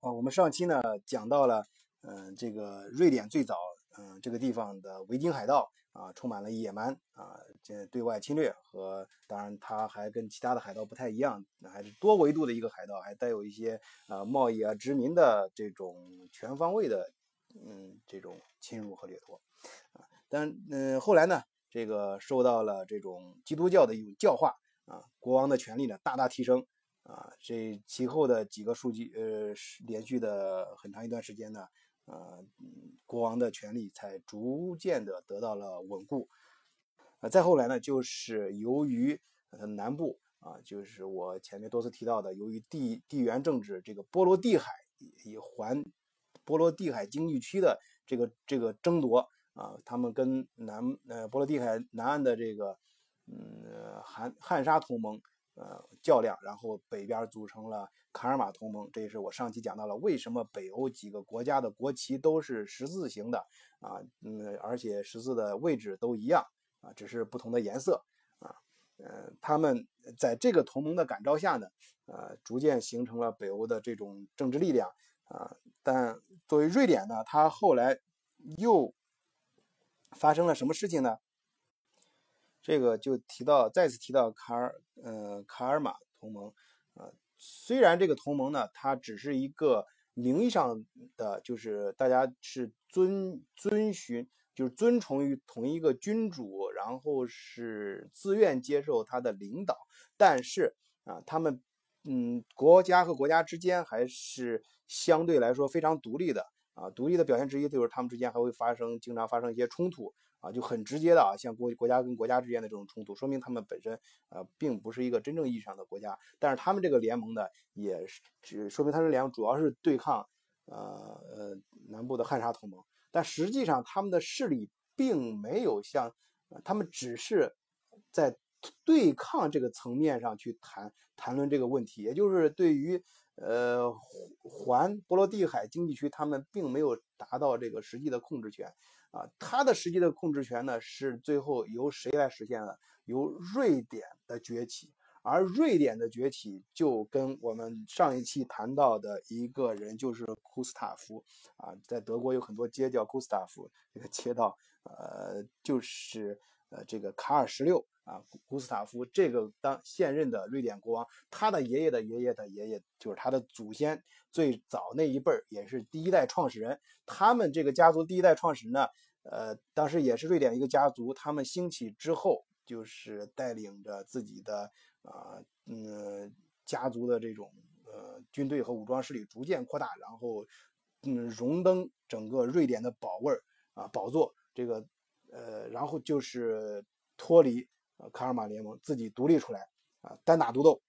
啊，我们上期呢讲到了，嗯，这个瑞典最早，嗯，这个地方的维京海盗啊，充满了野蛮啊，这对外侵略和，当然它还跟其他的海盗不太一样，还是多维度的一个海盗，还带有一些啊贸易啊殖民的这种全方位的，嗯，这种侵入和掠夺啊。但嗯，后来呢，这个受到了这种基督教的一种教化啊，国王的权力呢大大提升。啊，这其后的几个数据，呃，连续的很长一段时间呢，呃，国王的权力才逐渐的得到了稳固。呃，再后来呢，就是由于呃南部啊，就是我前面多次提到的，由于地地缘政治，这个波罗的海以环波罗的海经济区的这个这个争夺啊，他们跟南呃波罗的海南岸的这个嗯汉汉沙同盟。呃，较量，然后北边组成了卡尔马同盟，这也是我上期讲到了为什么北欧几个国家的国旗都是十字形的啊，嗯，而且十字的位置都一样啊，只是不同的颜色啊，呃，他们在这个同盟的感召下呢，呃，逐渐形成了北欧的这种政治力量啊，但作为瑞典呢，它后来又发生了什么事情呢？这个就提到，再次提到卡尔，呃，卡尔马同盟，啊，虽然这个同盟呢，它只是一个名义上的，就是大家是遵遵循，就是遵从于同一个君主，然后是自愿接受他的领导，但是啊，他们，嗯，国家和国家之间还是相对来说非常独立的，啊，独立的表现之一就是他们之间还会发生，经常发生一些冲突。啊，就很直接的啊，像国国家跟国家之间的这种冲突，说明他们本身呃并不是一个真正意义上的国家。但是他们这个联盟呢，也是只说明他们联盟主要是对抗呃呃南部的汉沙同盟。但实际上他们的势力并没有像他们只是在对抗这个层面上去谈谈论这个问题，也就是对于呃环波罗的海经济区，他们并没有达到这个实际的控制权。啊，它的实际的控制权呢，是最后由谁来实现的？由瑞典的崛起，而瑞典的崛起就跟我们上一期谈到的一个人，就是库斯塔夫啊，在德国有很多街叫库斯塔夫，这个街道，呃，就是呃这个卡尔十六。啊，古斯塔夫这个当现任的瑞典国王，他的爷爷的爷爷的爷爷就是他的祖先，最早那一辈儿也是第一代创始人。他们这个家族第一代创始人呢，呃，当时也是瑞典一个家族。他们兴起之后，就是带领着自己的啊，嗯，家族的这种呃军队和武装势力逐渐扩大，然后嗯，荣登整个瑞典的宝位儿啊宝座。这个呃，然后就是脱离。卡尔马联盟自己独立出来啊，单打独斗。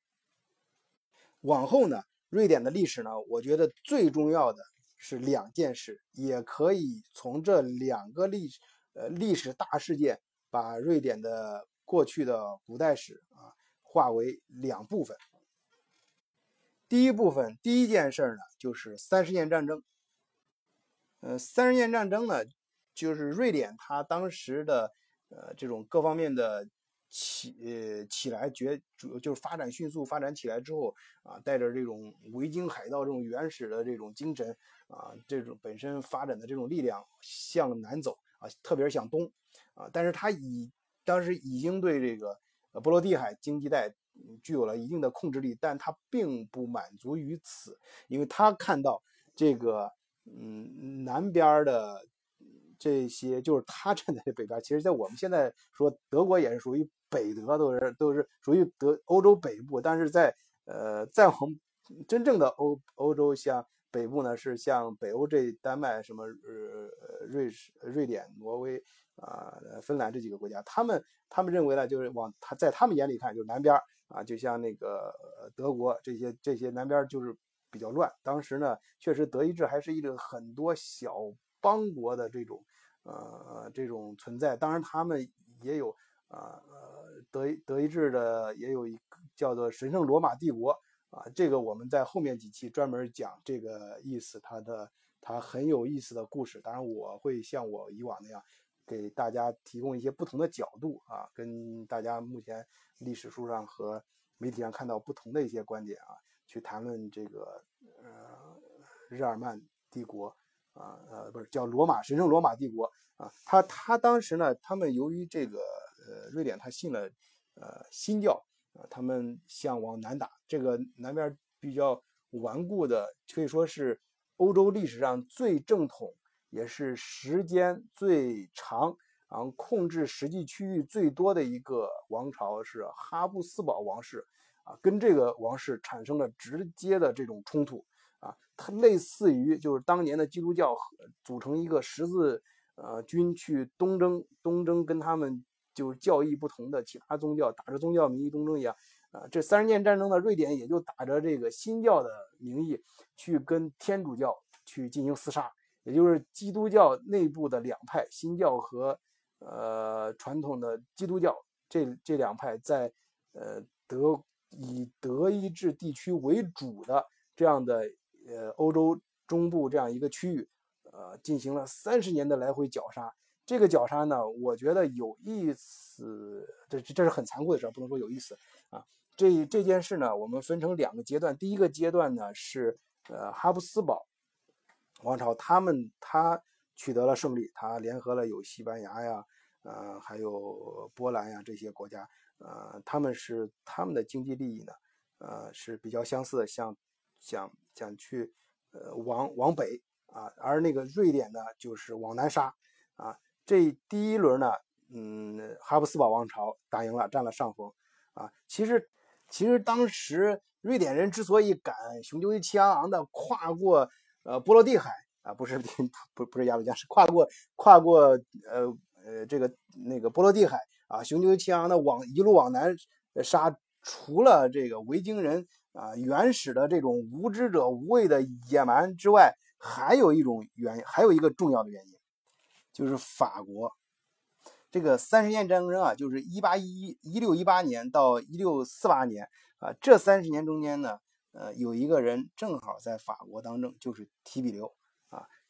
往后呢，瑞典的历史呢，我觉得最重要的是两件事，也可以从这两个历呃历史大事件，把瑞典的过去的古代史啊划为两部分。第一部分，第一件事呢，就是三十年战争。呃，三十年战争呢，就是瑞典它当时的呃这种各方面的。起呃起来，绝主就是发展迅速发展起来之后啊，带着这种维京海盗这种原始的这种精神啊，这种本身发展的这种力量向南走啊，特别是向东啊，但是他已当时已经对这个波罗的海经济带具有了一定的控制力，但他并不满足于此，因为他看到这个嗯南边的这些，就是他站在北边，其实在我们现在说德国也是属于。北德都是都是属于德欧洲北部，但是在呃再往真正的欧欧洲像北部呢，是像北欧这丹麦什么呃瑞士、瑞典、挪威啊、芬兰这几个国家，他们他们认为呢，就是往他在他们眼里看就是南边啊，就像那个德国这些这些南边就是比较乱。当时呢，确实德意志还是一个很多小邦国的这种呃这种存在，当然他们也有啊。德德意志的也有一个叫做神圣罗马帝国啊，这个我们在后面几期专门讲这个意思，它的它很有意思的故事。当然，我会像我以往那样给大家提供一些不同的角度啊，跟大家目前历史书上和媒体上看到不同的一些观点啊，去谈论这个呃日耳曼帝国啊，呃，不是叫罗马神圣罗马帝国啊。他他当时呢，他们由于这个呃瑞典他信了呃新教啊，他们想往南打，这个南边比较顽固的，可以说是欧洲历史上最正统，也是时间最长。然后控制实际区域最多的一个王朝是哈布斯堡王室，啊，跟这个王室产生了直接的这种冲突，啊，它类似于就是当年的基督教组成一个十字呃军去东征，东征跟他们就是教义不同的其他宗教打着宗教名义东征一样，啊，这三十年战争的瑞典也就打着这个新教的名义去跟天主教去进行厮杀，也就是基督教内部的两派，新教和。呃，传统的基督教这这两派在呃德以德意志地区为主的这样的呃欧洲中部这样一个区域，呃，进行了三十年的来回绞杀。这个绞杀呢，我觉得有意思，这这是很残酷的事儿，不能说有意思啊。这这件事呢，我们分成两个阶段。第一个阶段呢是呃哈布斯堡王朝，他们他。取得了胜利，他联合了有西班牙呀，呃，还有波兰呀这些国家，呃，他们是他们的经济利益呢，呃，是比较相似的，像想想去，呃，往往北啊，而那个瑞典呢，就是往南杀啊。这第一轮呢，嗯，哈布斯堡王朝打赢了，占了上风啊。其实，其实当时瑞典人之所以敢雄赳赳气昂昂的跨过呃波罗的海。啊，不是不 不是鸭绿江，是跨过跨过呃呃这个那个波罗的海啊，雄赳气昂的往一路往南杀，除了这个维京人啊原始的这种无知者无畏的野蛮之外，还有一种原因，还有一个重要的原因，就是法国这个三十年战争啊，就是一八一一六一八年到一六四八年啊，这三十年中间呢，呃，有一个人正好在法国当政，就是提比留。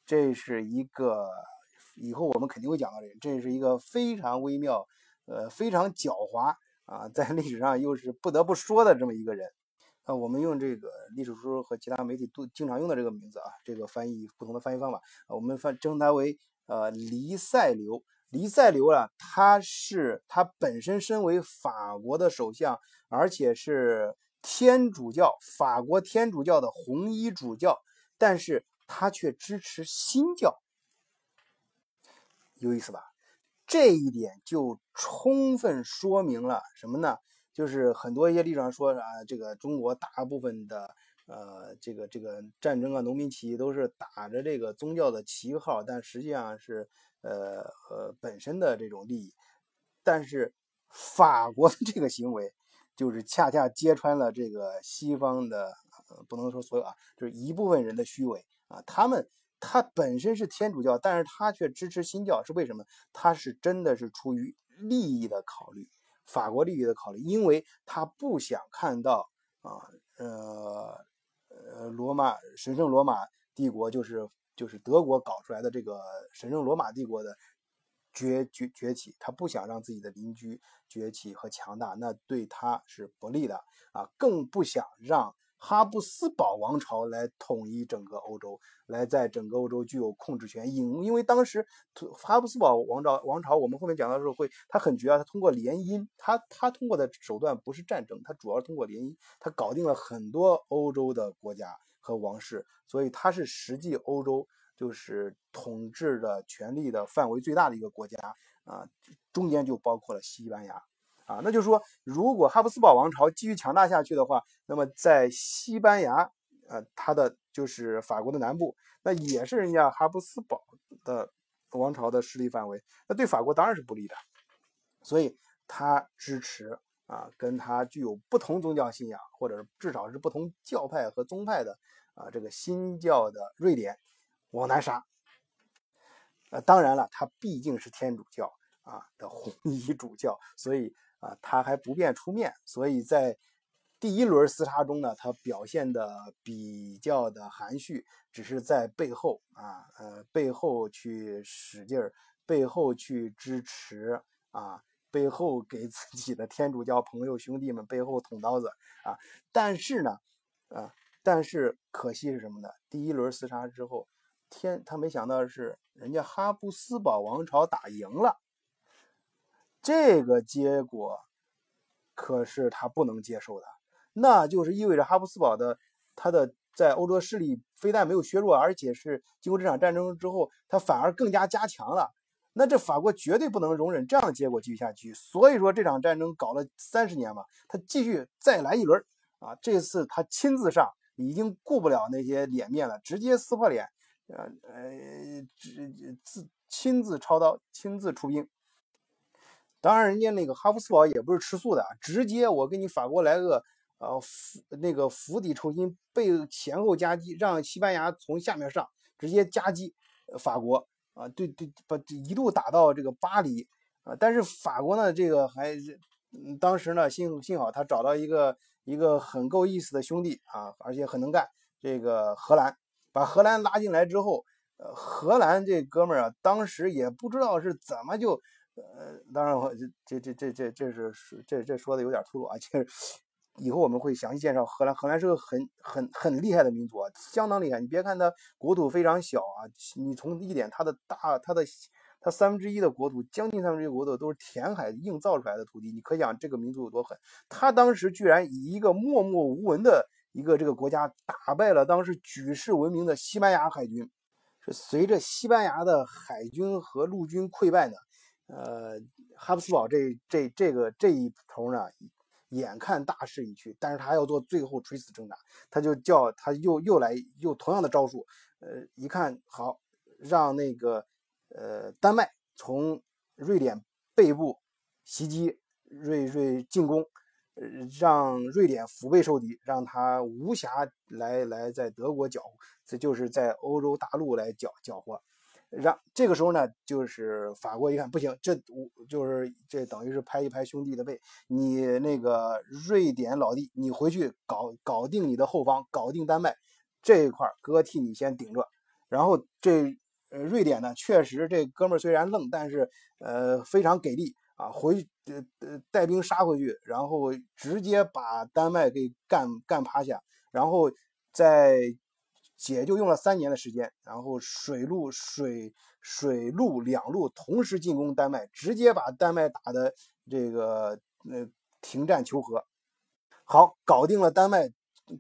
这是一个以后我们肯定会讲到这个，这是一个非常微妙，呃，非常狡猾啊，在历史上又是不得不说的这么一个人。啊，我们用这个历史书和其他媒体都经常用的这个名字啊，这个翻译不同的翻译方法，我们翻称他为呃黎塞留。黎塞留啊，他是他本身身为法国的首相，而且是天主教法国天主教的红衣主教，但是。他却支持新教，有意思吧？这一点就充分说明了什么呢？就是很多一些历史上说啊，这个中国大部分的呃，这个这个战争啊，农民起义都是打着这个宗教的旗号，但实际上是呃呃本身的这种利益。但是法国的这个行为，就是恰恰揭穿了这个西方的，不能说所有啊，就是一部分人的虚伪。啊，他们他本身是天主教，但是他却支持新教，是为什么？他是真的是出于利益的考虑，法国利益的考虑，因为他不想看到啊，呃呃，罗马神圣罗马帝国就是就是德国搞出来的这个神圣罗马帝国的崛崛崛起，他不想让自己的邻居崛起和强大，那对他是不利的啊，更不想让。哈布斯堡王朝来统一整个欧洲，来在整个欧洲具有控制权。因因为当时哈布斯堡王朝王朝，我们后面讲到的时候会，他很绝啊，他通过联姻，他他通过的手段不是战争，他主要是通过联姻，他搞定了很多欧洲的国家和王室，所以他是实际欧洲就是统治的权力的范围最大的一个国家啊，中间就包括了西班牙。啊，那就是说，如果哈布斯堡王朝继续强大下去的话，那么在西班牙，呃，它的就是法国的南部，那也是人家哈布斯堡的王朝的势力范围，那对法国当然是不利的。所以他支持啊，跟他具有不同宗教信仰，或者至少是不同教派和宗派的啊，这个新教的瑞典往南杀。呃，当然了，他毕竟是天主教啊的红衣主教，所以。啊，他还不便出面，所以在第一轮厮杀中呢，他表现的比较的含蓄，只是在背后啊，呃，背后去使劲儿，背后去支持啊，背后给自己的天主教朋友兄弟们背后捅刀子啊。但是呢，啊，但是可惜是什么呢？第一轮厮杀之后，天他没想到是，人家哈布斯堡王朝打赢了。这个结果可是他不能接受的，那就是意味着哈布斯堡的他的在欧洲势力非但没有削弱，而且是经过这场战争之后，他反而更加加强了。那这法国绝对不能容忍这样的结果继续下去，所以说这场战争搞了三十年嘛，他继续再来一轮啊！这次他亲自上，已经顾不了那些脸面了，直接撕破脸，呃呃，自亲自操刀，亲自出兵。当然，人家那个哈夫斯堡也不是吃素的啊，直接我给你法国来个呃釜那个釜底抽薪，背前后夹击，让西班牙从下面上，直接夹击法国。啊，对对，把一路打到这个巴黎啊，但是法国呢，这个还当时呢，幸幸好他找到一个一个很够意思的兄弟啊，而且很能干，这个荷兰把荷兰拉进来之后，呃，荷兰这哥们儿啊，当时也不知道是怎么就，呃，当然我这这这这这是这这说的有点粗鲁啊，就是。以后我们会详细介绍荷兰。荷兰是个很很很厉害的民族，啊，相当厉害。你别看它国土非常小啊，你从一点它的大，它的它三分之一的国土，将近三分之一国土都是填海硬造出来的土地，你可想这个民族有多狠。他当时居然以一个默默无闻的一个这个国家打败了当时举世闻名的西班牙海军。是随着西班牙的海军和陆军溃败呢，呃，哈布斯堡这这这个这一头呢。眼看大势已去，但是他要做最后垂死挣扎，他就叫他又又来又同样的招数，呃，一看好，让那个呃丹麦从瑞典背部袭击瑞瑞进攻，让瑞典腹背受敌，让他无暇来来在德国搅，这就是在欧洲大陆来搅搅和。让这个时候呢，就是法国一看不行，这我就是这等于是拍一拍兄弟的背，你那个瑞典老弟，你回去搞搞定你的后方，搞定丹麦这一块，哥替你先顶着。然后这呃瑞典呢，确实这哥们虽然愣，但是呃非常给力啊，回呃呃带兵杀回去，然后直接把丹麦给干干趴下，然后在。也就用了三年的时间，然后水陆水水陆两路同时进攻丹麦，直接把丹麦打的这个呃停战求和，好搞定了丹麦，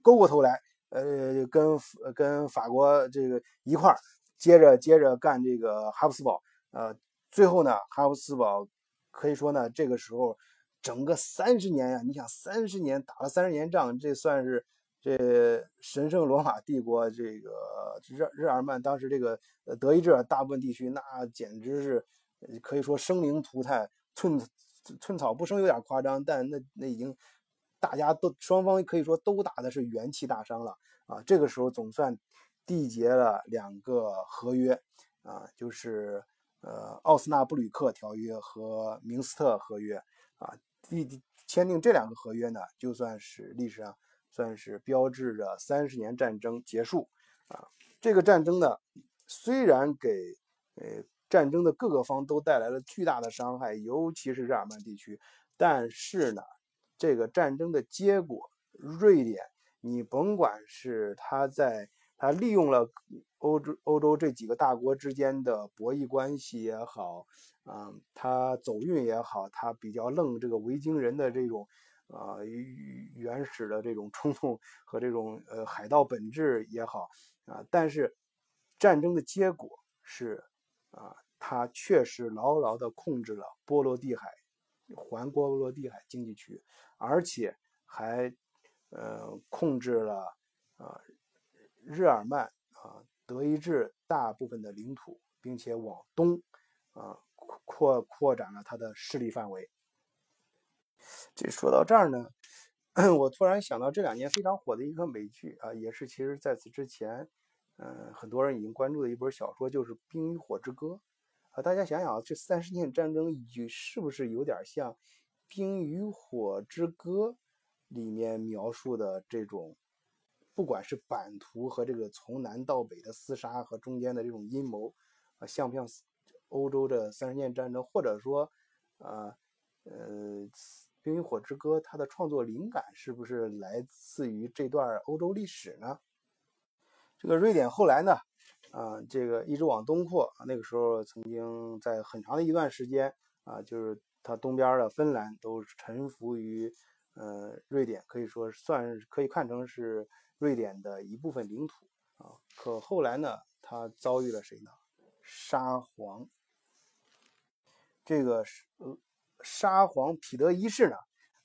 勾过头来，呃跟跟法国这个一块儿接着接着干这个哈布斯堡，呃最后呢哈布斯堡可以说呢这个时候整个三十年呀，你想三十年打了三十年仗，这算是。这神圣罗马帝国，这个日日耳曼当时这个德意志大部分地区，那简直是可以说生灵涂炭，寸寸草不生有点夸张，但那那已经大家都双方可以说都打的是元气大伤了啊。这个时候总算缔结了两个合约啊，就是呃奥斯纳布吕克条约和明斯特合约啊，缔签订这两个合约呢，就算是历史上。算是标志着三十年战争结束啊！这个战争呢，虽然给呃战争的各个方都带来了巨大的伤害，尤其是日耳曼地区，但是呢，这个战争的结果，瑞典，你甭管是他在他利用了欧洲欧洲这几个大国之间的博弈关系也好，啊，他走运也好，他比较愣这个维京人的这种。啊，原始的这种冲动和这种呃海盗本质也好啊，但是战争的结果是啊，他确实牢牢的控制了波罗的海环波罗的海经济区，而且还呃控制了啊日耳曼啊德意志大部分的领土，并且往东啊扩扩展了他的势力范围。这说到这儿呢，我突然想到这两年非常火的一个美剧啊，也是其实在此之前，嗯，很多人已经关注的一本小说，就是《冰与火之歌》啊。大家想想，这三十年战争与是不是有点像《冰与火之歌》里面描述的这种，不管是版图和这个从南到北的厮杀和中间的这种阴谋啊，像不像欧洲的三十年战争，或者说，呃呃。冰与火之歌》它的创作灵感是不是来自于这段欧洲历史呢？这个瑞典后来呢，啊，这个一直往东扩，那个时候曾经在很长的一段时间啊，就是它东边的芬兰都臣服于呃瑞典，可以说算可以看成是瑞典的一部分领土啊。可后来呢，它遭遇了谁呢？沙皇。这个是呃沙皇彼得一世呢，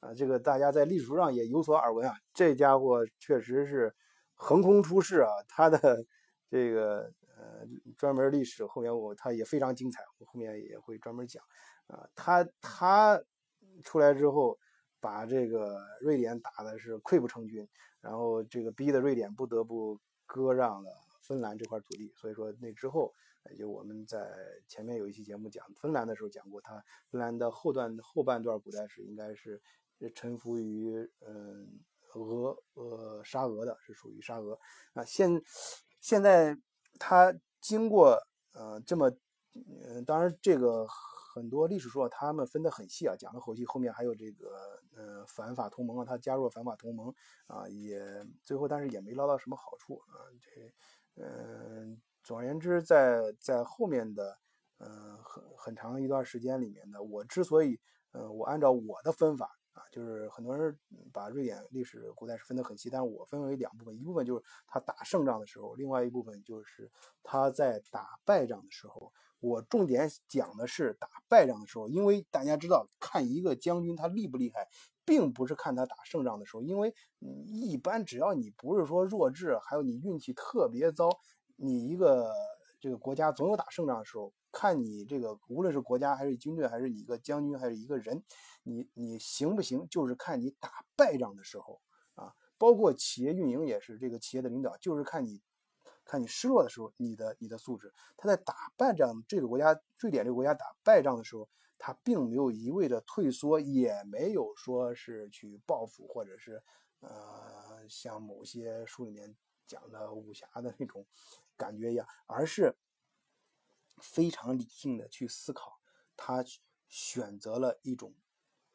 啊，这个大家在历史书上也有所耳闻啊。这家伙确实是横空出世啊，他的 这个呃专门历史后面我他也非常精彩，我后面也会专门讲啊。他他出来之后，把这个瑞典打的是溃不成军，然后这个逼的瑞典不得不割让了芬兰这块土地。所以说那之后。也就我们在前面有一期节目讲芬兰的时候讲过，它芬兰的后段后半段古代史应该是臣服于嗯俄呃沙俄的，是属于沙俄啊。现现在它经过呃这么嗯，当然这个很多历史书他们分得很细啊，讲的后期后面还有这个呃反法同盟啊，他加入了反法同盟啊，也最后但是也没捞到什么好处啊，这嗯。总而言之，在在后面的，嗯，很很长一段时间里面呢，我之所以，嗯，我按照我的分法啊，就是很多人把瑞典历史古代史分得很细，但是我分为两部分，一部分就是他打胜仗的时候，另外一部分就是他在打败仗的时候。我重点讲的是打败仗的时候，因为大家知道，看一个将军他厉不厉害，并不是看他打胜仗的时候，因为一般只要你不是说弱智，还有你运气特别糟。你一个这个国家总有打胜仗的时候，看你这个无论是国家还是军队，还是你一个将军还是一个人，你你行不行，就是看你打败仗的时候啊。包括企业运营也是，这个企业的领导就是看你看你失落的时候，你的你的素质。他在打败仗这个国家，瑞典这个国家打败仗的时候，他并没有一味的退缩，也没有说是去报复，或者是呃像某些书里面讲的武侠的那种。感觉一样，而是非常理性的去思考，他选择了一种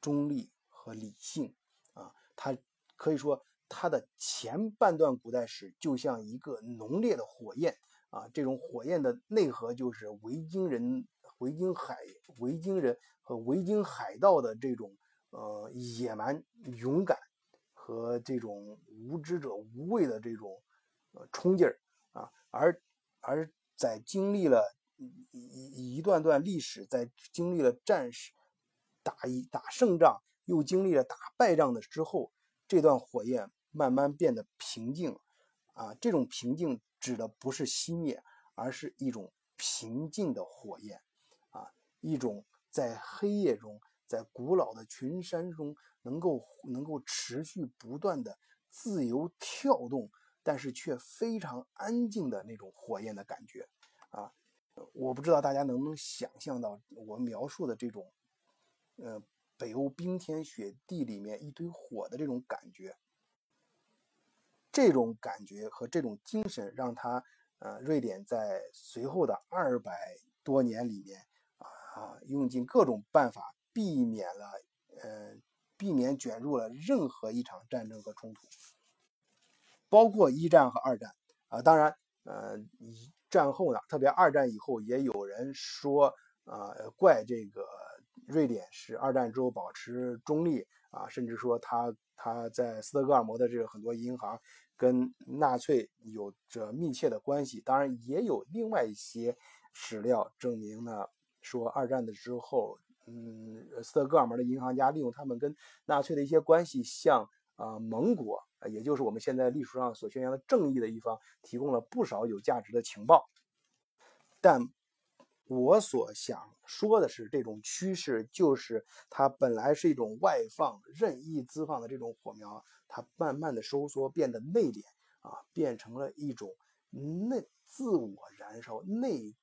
中立和理性啊，他可以说他的前半段古代史就像一个浓烈的火焰啊，这种火焰的内核就是维京人、维京海、维京人和维京海盗的这种呃野蛮、勇敢和这种无知者无畏的这种呃冲劲儿啊。而而在经历了一一段段历史，在经历了战士打一打胜仗，又经历了打败仗的之后，这段火焰慢慢变得平静。啊，这种平静指的不是熄灭，而是一种平静的火焰。啊，一种在黑夜中，在古老的群山中，能够能够持续不断的自由跳动。但是却非常安静的那种火焰的感觉，啊，我不知道大家能不能想象到我描述的这种，呃，北欧冰天雪地里面一堆火的这种感觉，这种感觉和这种精神，让他，呃，瑞典在随后的二百多年里面，啊，用尽各种办法避免了，呃，避免卷入了任何一场战争和冲突。包括一战和二战啊，当然，呃，战后呢，特别二战以后，也有人说，呃，怪这个瑞典是二战之后保持中立啊，甚至说他他在斯德哥尔摩的这个很多银行跟纳粹有着密切的关系。当然，也有另外一些史料证明呢，说二战的之后，嗯，斯德哥尔摩的银行家利用他们跟纳粹的一些关系，向啊盟国。也就是我们现在历史上所宣扬的正义的一方，提供了不少有价值的情报。但我所想说的是，这种趋势就是它本来是一种外放、任意滋放的这种火苗，它慢慢的收缩，变得内敛啊，变成了一种内自我燃烧、内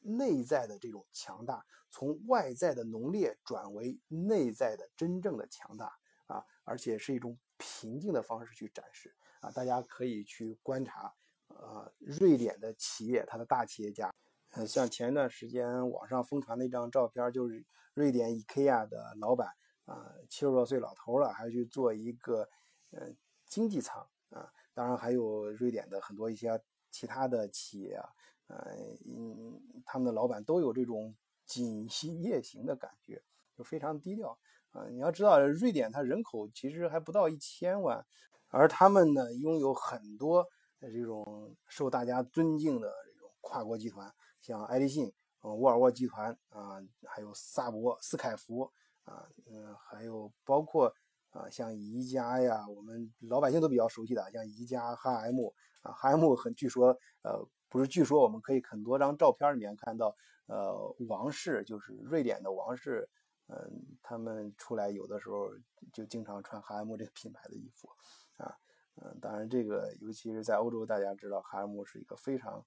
内在的这种强大，从外在的浓烈转为内在的真正的强大啊，而且是一种。平静的方式去展示啊，大家可以去观察，呃，瑞典的企业，它的大企业家，呃，像前一段时间网上疯传的一张照片，就是瑞典 IKEA 的老板啊，七十多岁老头了，还去做一个呃经济舱啊。当然还有瑞典的很多一些其他的企业啊，呃，嗯，他们的老板都有这种锦溪夜行的感觉，就非常低调啊。你要知道，瑞典它人口其实还不到一千万，而他们呢拥有很多这种受大家尊敬的这种跨国集团，像爱立信、沃尔沃集团啊，还有萨博、斯凯福。啊，嗯，还有包括啊，像宜家呀，我们老百姓都比较熟悉的，像宜家、H&M 啊，H&M 很据说，呃，不是据说，我们可以很多张照片里面看到，呃，王室就是瑞典的王室，嗯，他们出来有的时候就经常穿 H&M 这个品牌的衣服，啊，嗯，当然这个尤其是在欧洲，大家知道 H&M 是一个非常，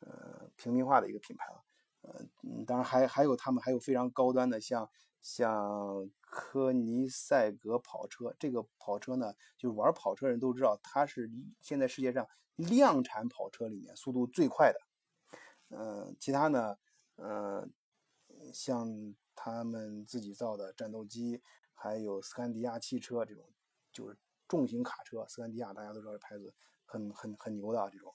呃，平民化的一个品牌了，嗯，当然还还有他们还有非常高端的像。像科尼赛格跑车，这个跑车呢，就玩跑车人都知道，它是现在世界上量产跑车里面速度最快的。嗯，其他呢，嗯，像他们自己造的战斗机，还有斯堪迪亚汽车这种，就是重型卡车。斯堪迪亚大家都知道这牌子很很很牛的这种。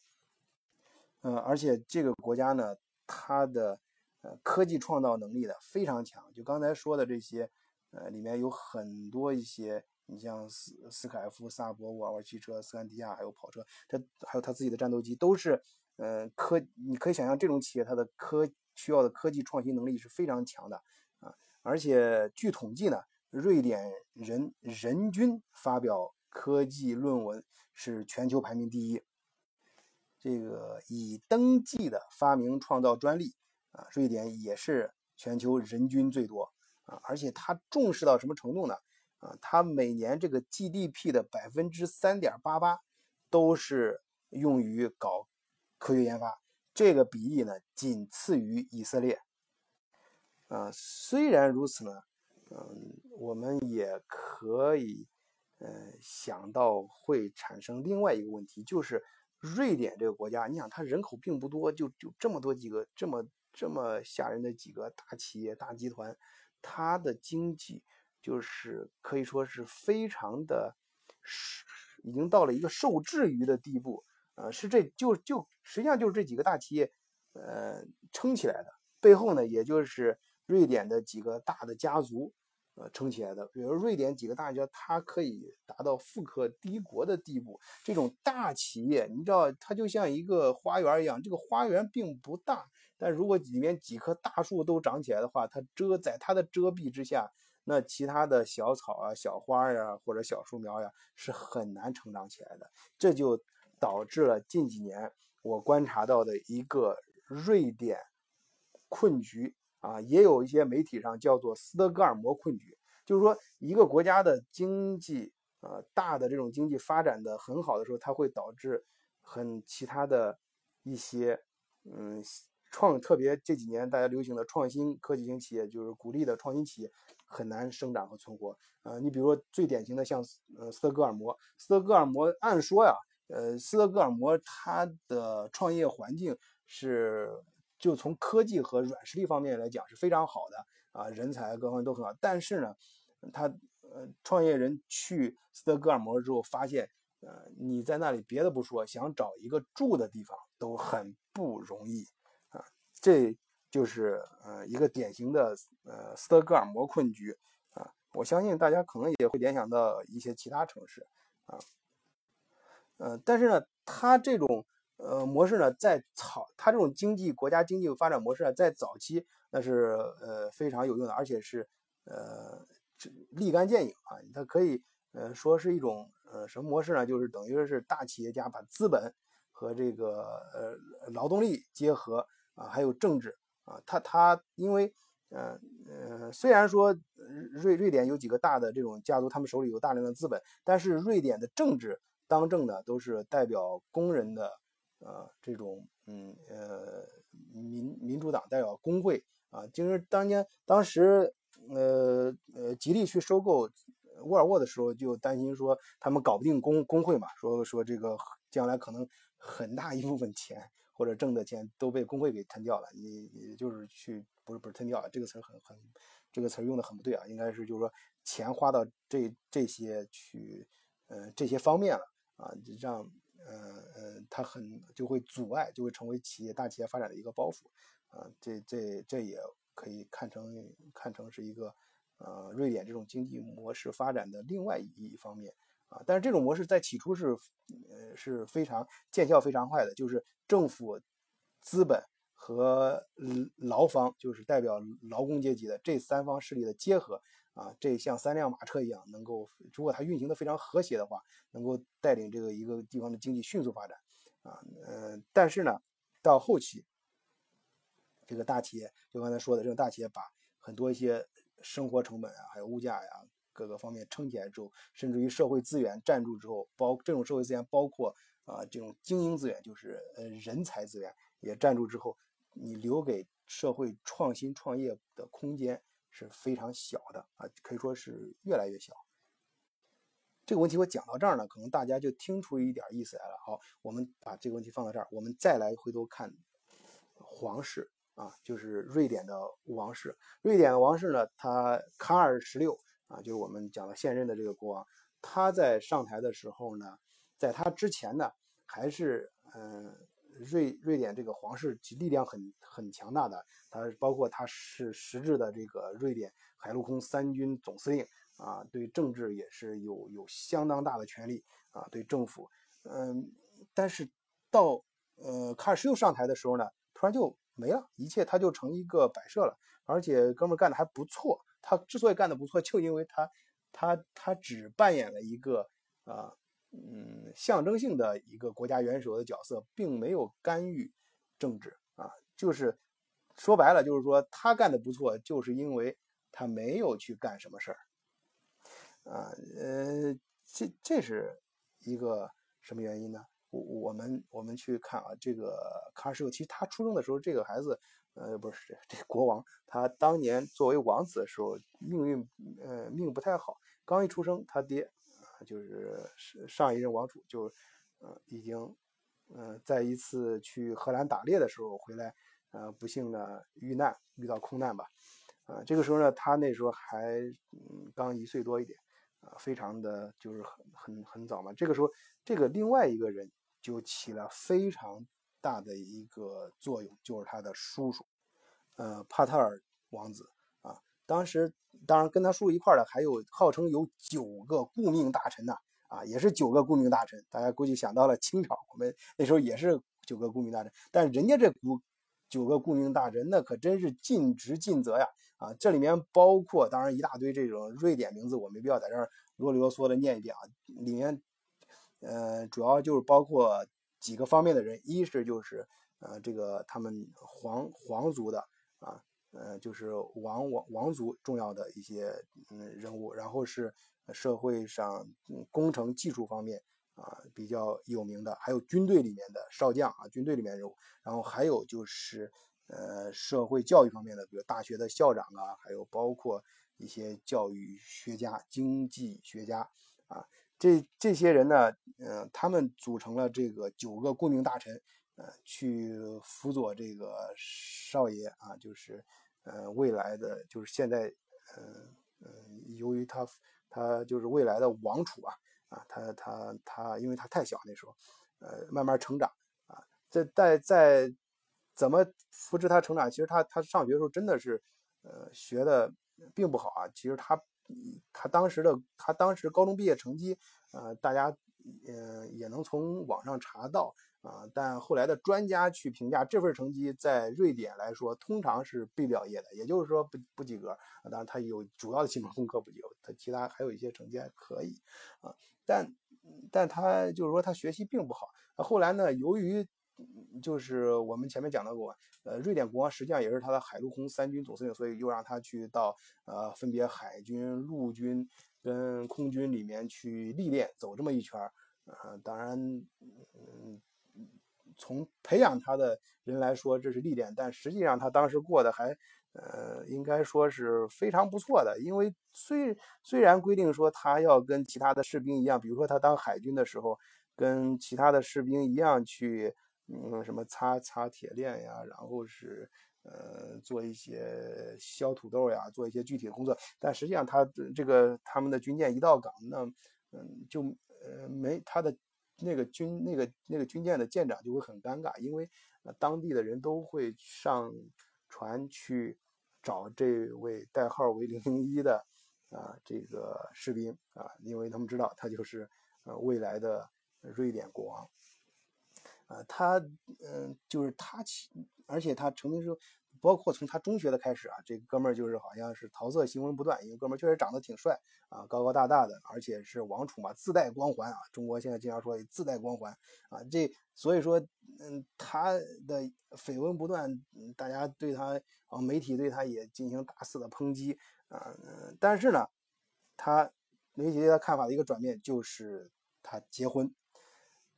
嗯，而且这个国家呢，它的呃。科技创造能力的非常强，就刚才说的这些，呃，里面有很多一些，你像斯斯凯夫、萨博、沃尔沃汽车、斯堪迪亚，还有跑车，这还有他自己的战斗机，都是，呃，科，你可以想象这种企业它的科需要的科技创新能力是非常强的，而且据统计呢，瑞典人人均发表科技论文是全球排名第一，这个已登记的发明创造专利。啊，瑞典也是全球人均最多啊，而且它重视到什么程度呢？啊，它每年这个 GDP 的百分之三点八八都是用于搞科学研发，这个比例呢仅次于以色列。啊，虽然如此呢，嗯，我们也可以呃想到会产生另外一个问题，就是瑞典这个国家，你想它人口并不多，就就这么多几个这么。这么吓人的几个大企业、大集团，它的经济就是可以说是非常的，已经到了一个受制于的地步。呃，是这就就实际上就是这几个大企业，呃，撑起来的。背后呢，也就是瑞典的几个大的家族。呃，撑起来的，比如瑞典几个大家，它可以达到富可敌国的地步。这种大企业，你知道，它就像一个花园一样，这个花园并不大，但如果里面几棵大树都长起来的话，它遮在它的遮蔽之下，那其他的小草啊、小花呀或者小树苗呀是很难成长起来的。这就导致了近几年我观察到的一个瑞典困局。啊，也有一些媒体上叫做斯德哥尔摩困局，就是说一个国家的经济，呃，大的这种经济发展的很好的时候，它会导致很其他的一些，嗯，创特别这几年大家流行的创新科技型企业，就是鼓励的创新企业很难生长和存活。呃，你比如说最典型的像呃斯德哥尔摩，斯德哥尔摩按说呀，呃，斯德哥尔摩它的创业环境是。就从科技和软实力方面来讲是非常好的啊，人才各方面都很好。但是呢，他呃创业人去斯德哥尔摩之后发现，呃你在那里别的不说，想找一个住的地方都很不容易啊。这就是呃一个典型的呃斯德哥尔摩困局啊。我相信大家可能也会联想到一些其他城市啊，呃但是呢，他这种。呃，模式呢，在草，它这种经济国家经济发展模式啊，在早期那是呃非常有用的，而且是呃立竿见影啊。它可以呃说是一种呃什么模式呢？就是等于说是大企业家把资本和这个呃劳动力结合啊，还有政治啊。它它因为呃呃虽然说瑞瑞典有几个大的这种家族，他们手里有大量的资本，但是瑞典的政治当政的都是代表工人的。啊，这种嗯呃民民主党代表工会啊，就是当年当时呃呃吉利去收购沃尔沃的时候，就担心说他们搞不定工工会嘛，说说这个将来可能很大一部分钱或者挣的钱都被工会给吞掉了。你你就是去不是不是吞掉了，这个词儿很很这个词用的很不对啊，应该是就是说钱花到这这些去呃这些方面了啊，让呃呃它很就会阻碍，就会成为企业大企业发展的一个包袱啊，这这这也可以看成看成是一个呃瑞典这种经济模式发展的另外一一方面。啊，但是这种模式在起初是，呃，是非常见效非常快的，就是政府、资本和劳方，就是代表劳工阶级的这三方势力的结合，啊，这像三辆马车一样，能够如果它运行的非常和谐的话，能够带领这个一个地方的经济迅速发展，啊，呃，但是呢，到后期，这个大企业，就刚才说的这种大企业，把很多一些生活成本啊，还有物价呀。各个方面撑起来之后，甚至于社会资源占住之后，包这种社会资源包括啊这种精英资源，就是呃人才资源也占住之后，你留给社会创新创业的空间是非常小的啊，可以说是越来越小。这个问题我讲到这儿呢，可能大家就听出一点意思来了。好，我们把这个问题放到这儿，我们再来回头看皇室啊，就是瑞典的王室。瑞典王室呢，他卡尔十六。啊，就是我们讲的现任的这个国王，他在上台的时候呢，在他之前呢，还是嗯，瑞瑞典这个皇室其力量很很强大的，他包括他是实质的这个瑞典海陆空三军总司令啊，对政治也是有有相当大的权力啊，对政府，嗯，但是到呃卡尔十六上台的时候呢，突然就没了，一切他就成一个摆设了，而且哥们干的还不错。他之所以干得不错，就因为他，他他只扮演了一个啊，象征性的一个国家元首的角色，并没有干预政治啊。就是说白了，就是说他干得不错，就是因为他没有去干什么事儿啊。呃，这这是一个什么原因呢？我我们我们去看啊，这个卡尔十六，其实他出生的时候，这个孩子。呃，不是这国王，他当年作为王子的时候，命运呃命不太好。刚一出生，他爹就是上一任王储就呃已经呃在一次去荷兰打猎的时候回来，呃不幸的遇难，遇到空难吧。啊，这个时候呢，他那时候还嗯刚一岁多一点，啊，非常的就是很很很早嘛。这个时候，这个另外一个人就起了非常。大的一个作用就是他的叔叔，呃，帕特尔王子。当时当然跟他叔一块的还有号称有九个顾命大臣呢，啊，也是九个顾命大臣。大家估计想到了清朝，我们那时候也是九个顾命大臣，但人家这九九个顾命大臣那可真是尽职尽责呀，啊，这里面包括当然一大堆这种瑞典名字，我没必要在这儿啰里啰嗦的念一遍啊。里面，呃，主要就是包括。几个方面的人，一是就是呃这个他们皇皇族的啊，呃就是王王王族重要的一些嗯人物，然后是社会上工程技术方面啊比较有名的，还有军队里面的少将啊，军队里面人物，然后还有就是呃社会教育方面的，比如大学的校长啊，还有包括一些教育学家、经济学家啊。这这些人呢，嗯，他们组成了这个九个顾命大臣，呃，去辅佐这个少爷啊，就是呃未来的，就是现在，嗯嗯，由于他他就是未来的王储啊，啊，他他他，因为他太小那时候，呃，慢慢成长啊，在在在怎么扶持他成长？其实他他上学的时候真的是，呃，学的并不好啊，其实他。他当时的他当时高中毕业成绩，呃，大家呃也能从网上查到啊。但后来的专家去评价这份成绩，在瑞典来说，通常是毕不了业的，也就是说不不及格。当然，他有主要的基本功课不及格，他其他还有一些成绩还可以啊。但但他就是说他学习并不好。后来呢，由于就是我们前面讲到过，呃，瑞典国王实际上也是他的海陆空三军总司令，所以又让他去到呃分别海军、陆军跟空军里面去历练，走这么一圈儿。呃，当然，嗯，从培养他的人来说，这是历练，但实际上他当时过得还呃应该说是非常不错的，因为虽虽然规定说他要跟其他的士兵一样，比如说他当海军的时候，跟其他的士兵一样去。嗯，什么擦擦铁链呀，然后是呃做一些削土豆呀，做一些具体的工作。但实际上，他这个他们的军舰一到港，那嗯就呃没他的那个军那个那个军舰的舰长就会很尴尬，因为当地的人都会上船去找这位代号为零零一的啊这个士兵啊，因为他们知道他就是呃未来的瑞典国王。啊，他嗯，就是他起，而且他成名之后，包括从他中学的开始啊，这哥们儿就是好像是桃色新闻不断，因为哥们儿确实长得挺帅啊，高高大大的，而且是王储嘛，自带光环啊。中国现在经常说自带光环啊，这所以说，嗯，他的绯闻不断，大家对他啊，媒体对他也进行大肆的抨击啊，但是呢，他媒体对他看法的一个转变就是他结婚。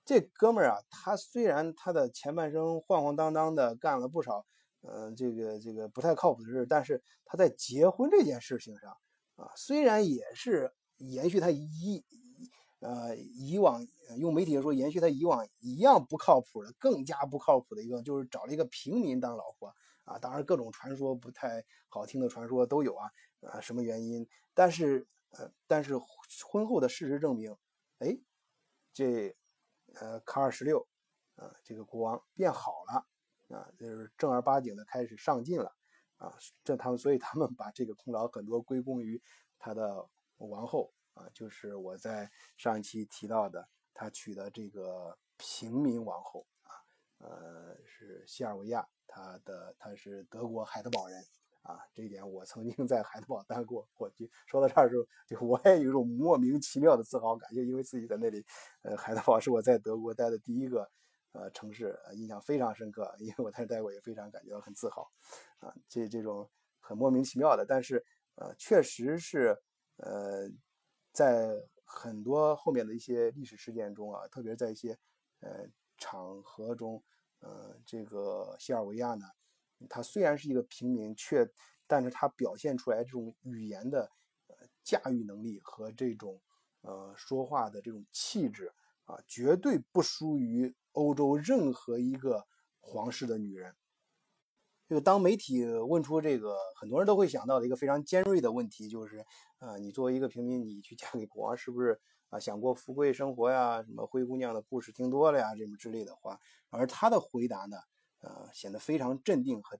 这哥们儿啊，他虽然他的前半生晃晃荡荡的干了不少，呃，这个这个不太靠谱的事，但是他在结婚这件事情上啊，虽然也是延续他以呃以往用媒体说延续他以往一样不靠谱的，更加不靠谱的一个，就是找了一个平民当老婆啊，当然各种传说不太好听的传说都有啊啊，什么原因？但是呃，但是婚后的事实证明，哎，这。呃，卡尔十六，啊，这个国王变好了，啊，就是正儿八经的开始上进了，啊，这他们，所以他们把这个功劳很多归功于他的王后，啊，就是我在上一期提到的，他娶的这个平民王后，啊，呃，是西尔维亚，他的他是德国海德堡人。啊，这一点我曾经在海德堡待过。我就说到这儿的时候，就我也有一种莫名其妙的自豪感，就因为自己在那里，呃，海德堡是我在德国待的第一个呃城市，印象非常深刻。因为我在那待过，也非常感觉到很自豪。啊，这这种很莫名其妙的，但是呃，确实是呃，在很多后面的一些历史事件中啊，特别在一些呃场合中，呃，这个西尔维亚呢。他虽然是一个平民，却，但是他表现出来这种语言的驾驭能力和这种呃说话的这种气质啊，绝对不输于欧洲任何一个皇室的女人。这个当媒体问出这个很多人都会想到的一个非常尖锐的问题，就是啊，你作为一个平民，你去嫁给国王，是不是啊想过富贵生活呀？什么灰姑娘的故事听多了呀？这么之类的话，而他的回答呢？呃，显得非常镇定和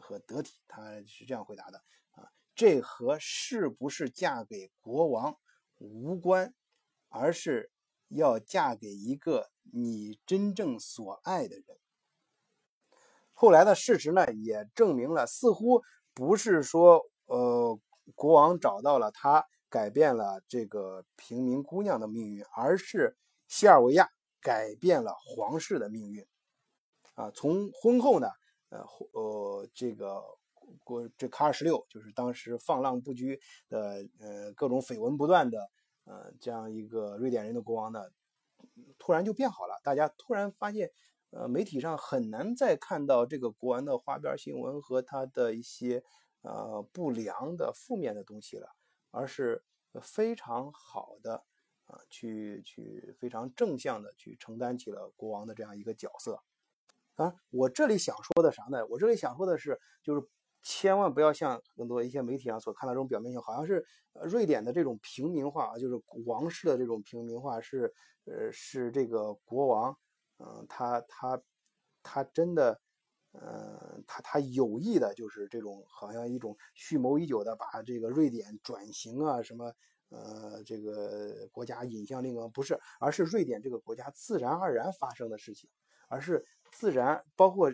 和得体。他是这样回答的啊，这和是不是嫁给国王无关，而是要嫁给一个你真正所爱的人。后来的事实呢，也证明了，似乎不是说呃国王找到了他，改变了这个平民姑娘的命运，而是西尔维亚改变了皇室的命运。啊，从婚后呢，呃，呃，这个国这卡尔十六就是当时放浪不拘的，呃，各种绯闻不断的，呃，这样一个瑞典人的国王呢，突然就变好了。大家突然发现，呃，媒体上很难再看到这个国王的花边新闻和他的一些呃不良的负面的东西了，而是非常好的啊，去去非常正向的去承担起了国王的这样一个角色。啊，我这里想说的啥呢？我这里想说的是，就是千万不要像很多一些媒体上所看到这种表面性，好像是瑞典的这种平民化，就是王室的这种平民化，是呃是这个国王，嗯，他他他真的，嗯，他他有意的，就是这种好像一种蓄谋已久的把这个瑞典转型啊什么，呃，这个国家引向另一个不是，而是瑞典这个国家自然而然发生的事情，而是。自然包括，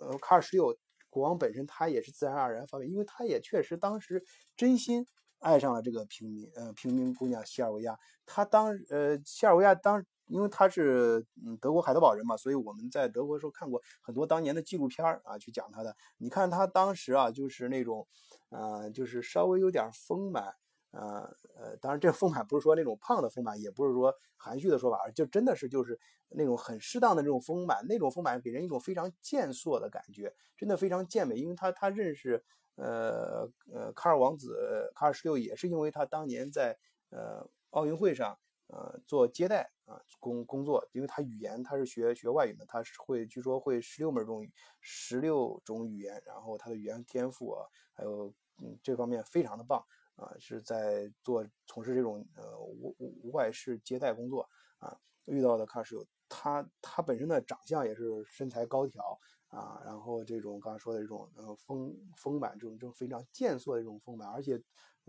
呃，卡尔十六国王本身，他也是自然而然发育，因为他也确实当时真心爱上了这个平民，呃，平民姑娘西尔维亚。他当，呃，西尔维亚当，因为他是嗯德国海德堡人嘛，所以我们在德国时候看过很多当年的纪录片啊，去讲他的。你看他当时啊，就是那种，呃，就是稍微有点丰满。呃呃，当然，这丰满不是说那种胖的丰满，也不是说含蓄的说法，就真的是就是那种很适当的这种丰满，那种丰满给人一种非常健硕的感觉，真的非常健美。因为他他认识呃呃卡尔王子卡尔十六，也是因为他当年在呃奥运会上呃做接待啊工工作，因为他语言他是学学外语的，他是会据说会十六门种语，十六种语言，然后他的语言天赋啊，还有嗯这方面非常的棒啊，是在做从事这种呃无无外事接待工作啊，遇到的卡什有他他本身的长相也是身材高挑。啊，然后这种刚才说的这种呃丰丰满，这种这种非常健硕的这种丰满，而且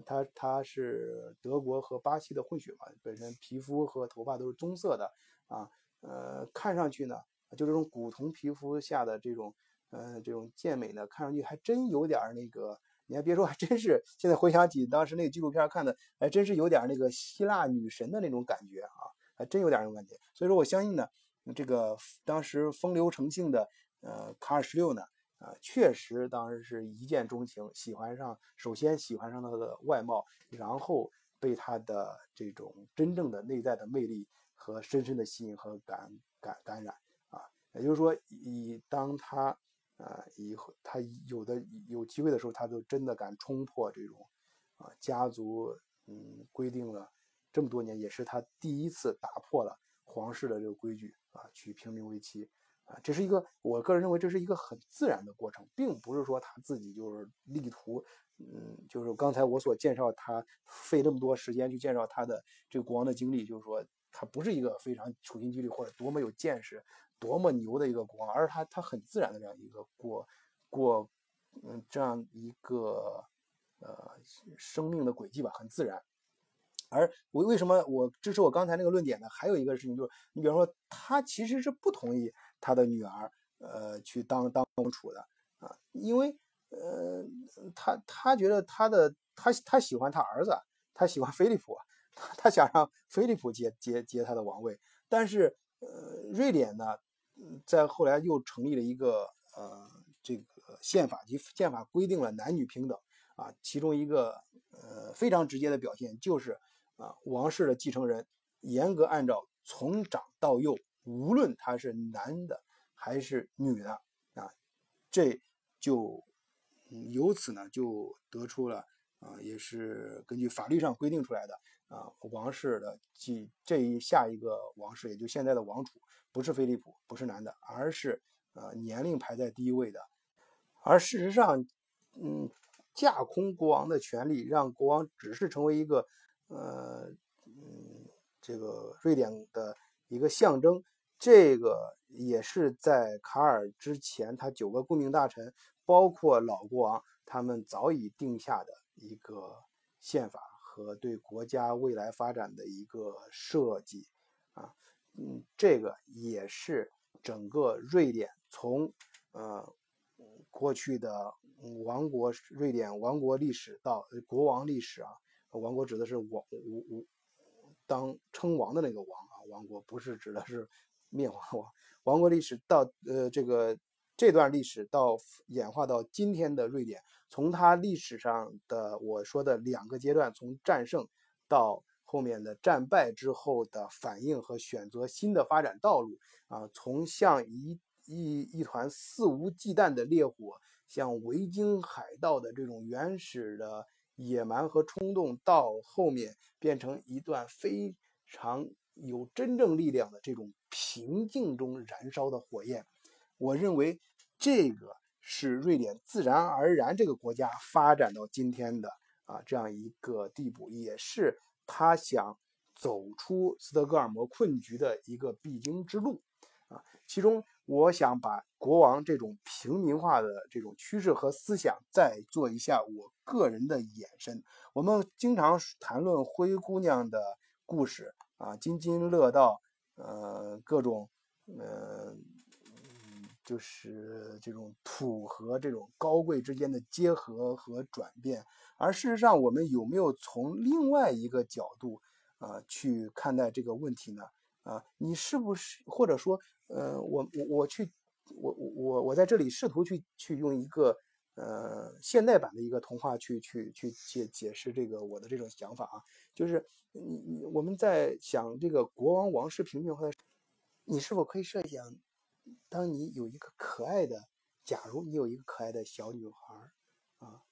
他他是德国和巴西的混血嘛，本身皮肤和头发都是棕色的啊，呃，看上去呢，就这种古铜皮肤下的这种呃这种健美呢，看上去还真有点那个，你还别说，还 真是现在回想起当时那个纪录片看的，还真是有点那个希腊女神的那种感觉啊，还真有点那种感觉。所以说我相信呢，这个当时风流成性的。呃，卡尔十六呢，啊，确实当时是一见钟情，喜欢上，首先喜欢上他的外貌，然后被他的这种真正的内在的魅力和深深的吸引和感感感染啊，也就是说，以当他啊以后他有的有机会的时候，他就真的敢冲破这种啊家族嗯规定了这么多年，也是他第一次打破了皇室的这个规矩啊，娶平民为妻。啊，这是一个，我个人认为这是一个很自然的过程，并不是说他自己就是力图，嗯，就是刚才我所介绍他费那么多时间去介绍他的这个国王的经历，就是说他不是一个非常处心积虑或者多么有见识、多么牛的一个国王，而他他很自然的这样一个过过，嗯，这样一个呃生命的轨迹吧，很自然。而我为什么我支持我刚才那个论点呢？还有一个事情就是，你比方说他其实是不同意。他的女儿，呃，去当当公主的啊，因为，呃，他他觉得他的他他喜欢他儿子，他喜欢菲利普，他 他想让菲利普接接接他的王位，但是，呃，瑞典呢，在后来又成立了一个呃这个宪法，及宪法规定了男女平等啊，其中一个呃非常直接的表现就是啊，王室的继承人严格按照从长到幼。无论他是男的还是女的啊，这就由此呢就得出了啊，也是根据法律上规定出来的啊，王室的继这一下一个王室，也就现在的王储，不是菲利普，不是男的，而是呃年龄排在第一位的。而事实上，嗯，架空国王的权利，让国王只是成为一个呃嗯这个瑞典的一个象征。这个也是在卡尔之前，他九个顾命大臣，包括老国王，他们早已定下的一个宪法和对国家未来发展的一个设计啊，嗯，这个也是整个瑞典从呃过去的王国瑞典王国历史到国王历史啊，王国指的是王王王当称王的那个王啊，王国不是指的是。灭亡王王国历史到呃这个这段历史到演化到今天的瑞典，从它历史上的我说的两个阶段，从战胜到后面的战败之后的反应和选择新的发展道路啊，从像一一一团肆无忌惮的烈火，像维京海盗的这种原始的野蛮和冲动，到后面变成一段非常。有真正力量的这种平静中燃烧的火焰，我认为这个是瑞典自然而然这个国家发展到今天的啊这样一个地步，也是他想走出斯德哥尔摩困局的一个必经之路啊。其中，我想把国王这种平民化的这种趋势和思想再做一下我个人的延伸。我们经常谈论灰姑娘的故事。啊，津津乐道，呃，各种，呃，就是这种土和这种高贵之间的结合和转变。而事实上，我们有没有从另外一个角度，啊，去看待这个问题呢？啊，你是不是或者说，呃，我我我去，我我我在这里试图去去用一个。呃，现代版的一个童话去去去解解释这个我的这种想法啊，就是你你我们在想这个国王王室平民化的，你是否可以设想，当你有一个可爱的，假如你有一个可爱的小女孩啊，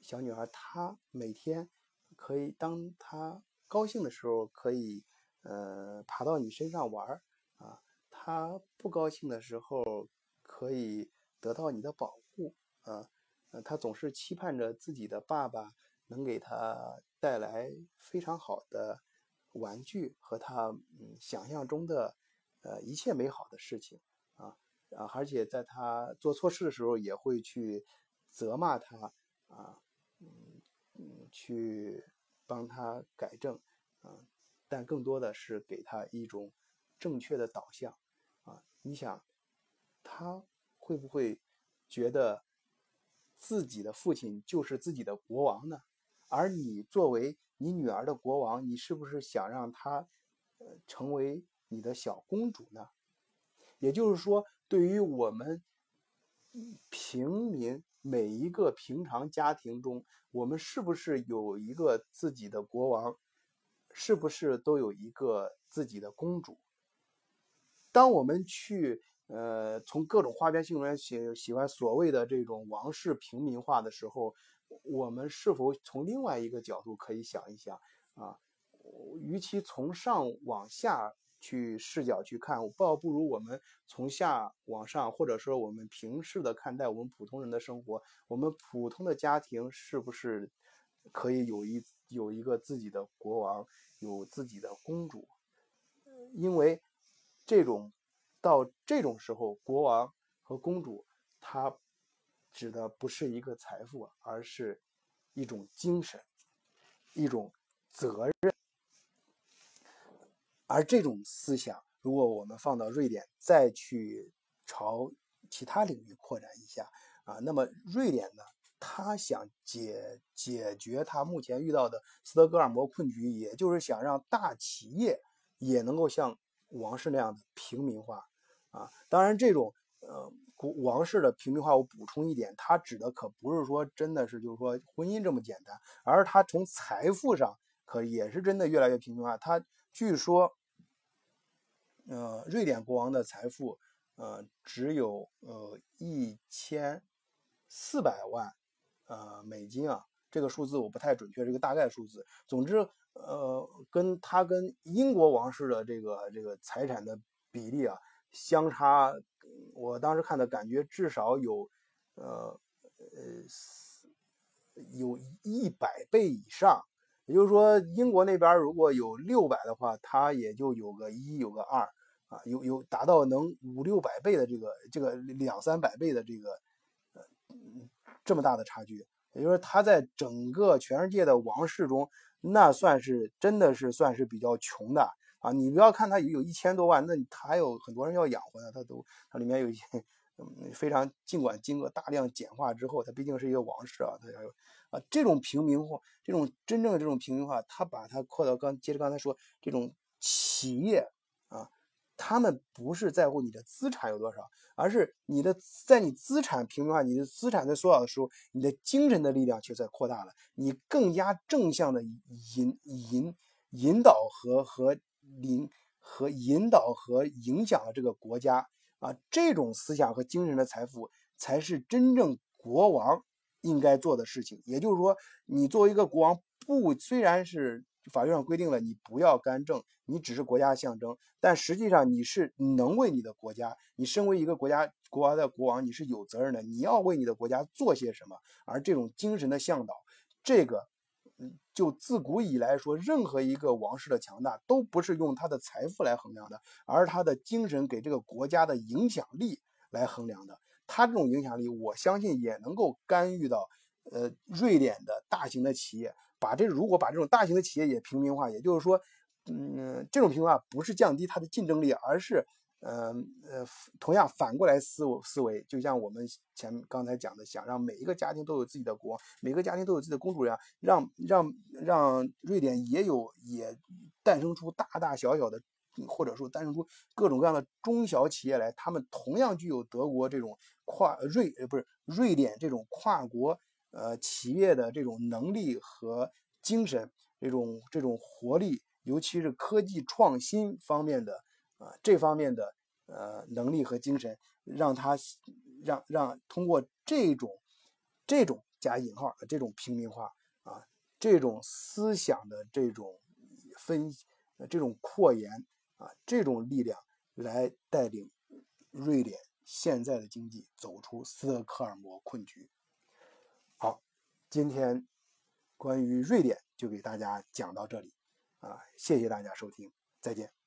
小女孩她每天可以当她高兴的时候可以，呃，爬到你身上玩儿啊。她不高兴的时候可以得到你的保护啊。呃，他总是期盼着自己的爸爸能给他带来非常好的玩具和他嗯想象中的呃一切美好的事情啊，而且在他做错事的时候也会去责骂他啊，嗯嗯，去帮他改正啊，但更多的是给他一种正确的导向啊。你想，他会不会觉得？自己的父亲就是自己的国王呢，而你作为你女儿的国王，你是不是想让她，呃，成为你的小公主呢？也就是说，对于我们平民每一个平常家庭中，我们是不是有一个自己的国王？是不是都有一个自己的公主？当我们去。呃，从各种花边新闻喜喜欢所谓的这种王室平民化的时候，我们是否从另外一个角度可以想一想啊？与其从上往下去视角去看，倒不如我们从下往上，或者说我们平视的看待我们普通人的生活，我们普通的家庭是不是可以有一有一个自己的国王，有自己的公主？因为这种。到这种时候，国王和公主，他指的不是一个财富，而是一种精神，一种责任。而这种思想，如果我们放到瑞典，再去朝其他领域扩展一下啊，那么瑞典呢，他想解解决他目前遇到的斯德哥尔摩困局，也就是想让大企业也能够像。王室那样的平民化，啊，当然这种呃王室的平民化，我补充一点，它指的可不是说真的是就是说婚姻这么简单，而是它从财富上可也是真的越来越平民化。它据说，呃，瑞典国王的财富，呃，只有呃一千四百万呃美金啊，这个数字我不太准确，这个大概数字。总之。呃，跟他跟英国王室的这个这个财产的比例啊，相差，我当时看的感觉至少有，呃呃，有一百倍以上。也就是说，英国那边如果有六百的话，他也就有个一，有个二，啊，有有达到能五六百倍的这个这个两三百倍的这个，呃，这么大的差距。也就是说，他在整个全世界的王室中。那算是真的是算是比较穷的啊！你不要看他有一千多万，那他还有很多人要养活呢。他都他里面有一些嗯非常，尽管经过大量简化之后，它毕竟是一个王室啊，它要有啊这种平民化，这种真正的这种平民化，他把它扩到刚接着刚才说这种企业。他们不是在乎你的资产有多少，而是你的在你资产平民化、你的资产在缩小的时候，你的精神的力量却在扩大了。你更加正向的引引引导和和引和引导和影响了这个国家啊，这种思想和精神的财富才是真正国王应该做的事情。也就是说，你作为一个国王，不虽然是。法律上规定了，你不要干政，你只是国家象征。但实际上，你是能为你的国家，你身为一个国家国王的国王，你是有责任的。你要为你的国家做些什么？而这种精神的向导，这个，嗯，就自古以来说，任何一个王室的强大，都不是用他的财富来衡量的，而他的精神给这个国家的影响力来衡量的。他这种影响力，我相信也能够干预到，呃，瑞典的大型的企业。把这如果把这种大型的企业也平民化，也就是说，嗯，这种平民化不是降低它的竞争力，而是，呃呃，同样反过来思思维，就像我们前刚才讲的，想让每一个家庭都有自己的国，每个家庭都有自己的公主一样，让让让瑞典也有也诞生出大大小小的，或者说诞生出各种各样的中小企业来，他们同样具有德国这种跨瑞呃不是瑞典这种跨国。呃，企业的这种能力和精神，这种这种活力，尤其是科技创新方面的啊，这方面的呃能力和精神，让他让让通过这种这种加引号的这种平民化啊，这种思想的这种分这种扩延啊，这种力量来带领瑞典现在的经济走出斯德哥尔摩困局。好，今天关于瑞典就给大家讲到这里啊，谢谢大家收听，再见。